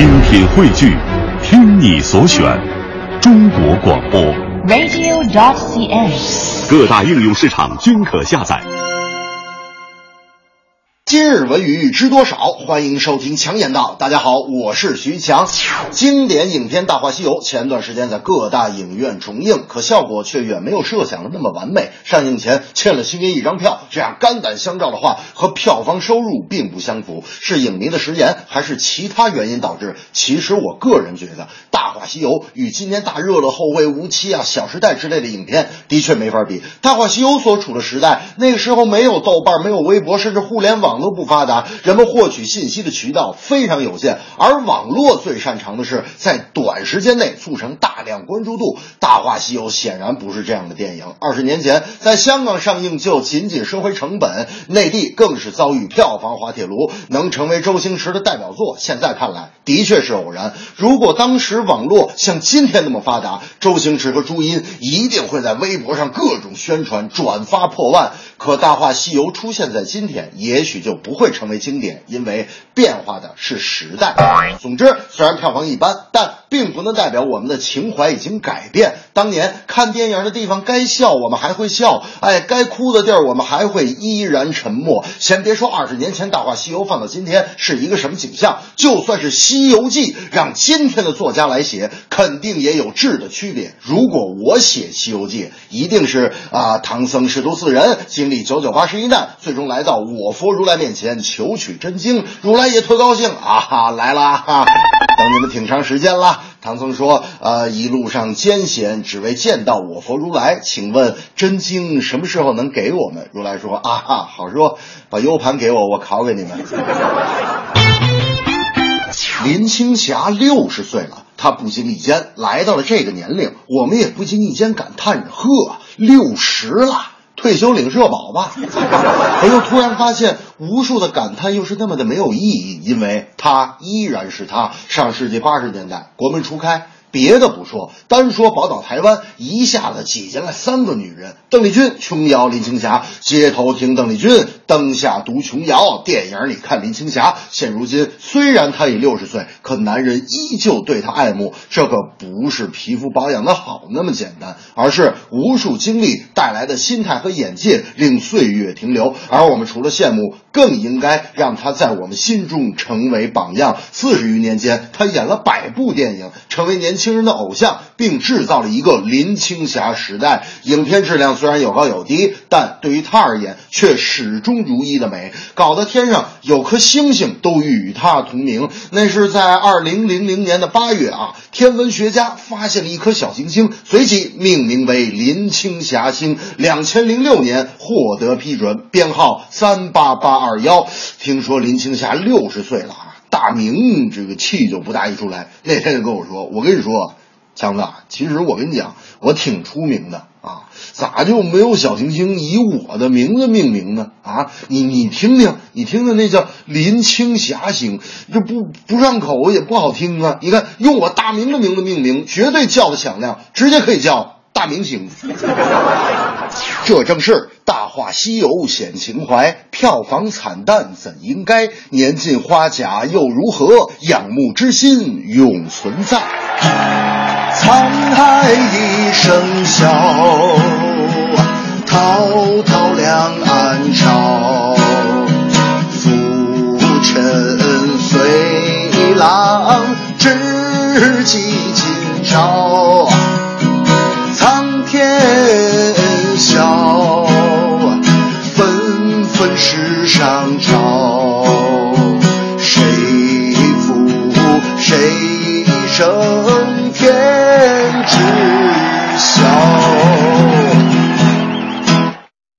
精品汇聚，听你所选，中国广播。radio.cn。各大应用市场均可下载。今日文娱知多少？欢迎收听强言道。大家好，我是徐强。经典影片《大话西游》前段时间在各大影院重映，可效果却远没有设想的那么完美。上映前欠了星爷一张票，这样肝胆相照的话和票房收入并不相符，是影迷的食言，还是其他原因导致？其实我个人觉得，《大话西游》与今年大热的《后会无期》啊、《小时代》之类的影片的确没法比。《大话西游》所处的时代，那个时候没有豆瓣，没有微博，甚至互联网都不发达，人们获取信息的渠道非常有限，而网络最擅长的是在短时间内促成大量关注度。《大话西游》显然不是这样的电影。二十年前在香港上映就仅仅收回成本，内地更是遭遇票房滑铁卢，能成为周星驰的代表作，现在看来的确是偶然。如果当时网络像今天那么发达，周星驰和朱茵一定会在微博上各种宣传、转发破万。可《大话西游》出现在今天，也许就不会成为经典，因为变化的是时代。总之，虽然票房一般，但并不能代表我们的情怀已经改变。当年看电影的地方该笑，我们还会笑；哎，该哭的地儿，我们还会依然沉默。先别说二十年前《大话西游》放到今天是一个什么景象，就算是《西游记》让今天的作家来写，肯定也有质的区别。如果我写《西游记》，一定是啊、唐僧师徒四人经历九九八十一难，最终来到我佛如来面前求取真经。如来也特高兴啊哈，来啦哈，等你们挺长时间了。唐僧说：“呃，一路上艰险，只为见到我佛如来。请问真经什么时候能给我们？”如来说：“啊哈，好说，把 U 盘给我，我拷给你们。”林青霞六十岁了，她不经意间来到了这个年龄，我们也不经意间感叹着：“呵，六十了。”退休领社保吧，可又突然发现，无数的感叹又是那么的没有意义，因为他依然是他。上世纪八十年代，国门初开，别的不说，单说宝岛台湾，一下子挤进来三个女人：邓丽君、琼瑶、林青霞。街头听邓丽君，灯下读琼瑶，电影里看林青霞。现如今，虽然她已六十岁，可男人依旧对她爱慕。这可不是皮肤保养的好那么简单，而是无数经历带来的心态和眼界，令岁月停留。而我们除了羡慕，更应该让她在我们心中成为榜样。四十余年间，她演了百部电影，成为年轻人的偶像，并制造了一个林青霞时代。影片质量虽然有高有低，但对于她而言却始终如意的美，搞得天上有颗星星都与她同名。那是在二零零零年的八月啊，天文学家发现了一颗小行星，随即命名为林青霞星。两千零六年获得批准，编号三八八二幺。听说林青霞六十岁了啊，大明这个气就不大一出来。那天就跟我说，我跟你说。强子，其实我跟你讲，我挺出名的啊，咋就没有小行星以我的名字命名呢？啊，你你听听，你听听那叫林青霞星，这不不上口也不好听啊。你看，用我大明的名字命名，绝对叫的响亮，直接可以叫大明星。这正是《大话西游》显情怀，票房惨淡怎应该？年近花甲又如何？仰慕之心永存在。沧海一声笑，滔滔两岸潮。浮沉随浪，只记今朝。苍天笑，纷纷世上潮。谁负谁胜天知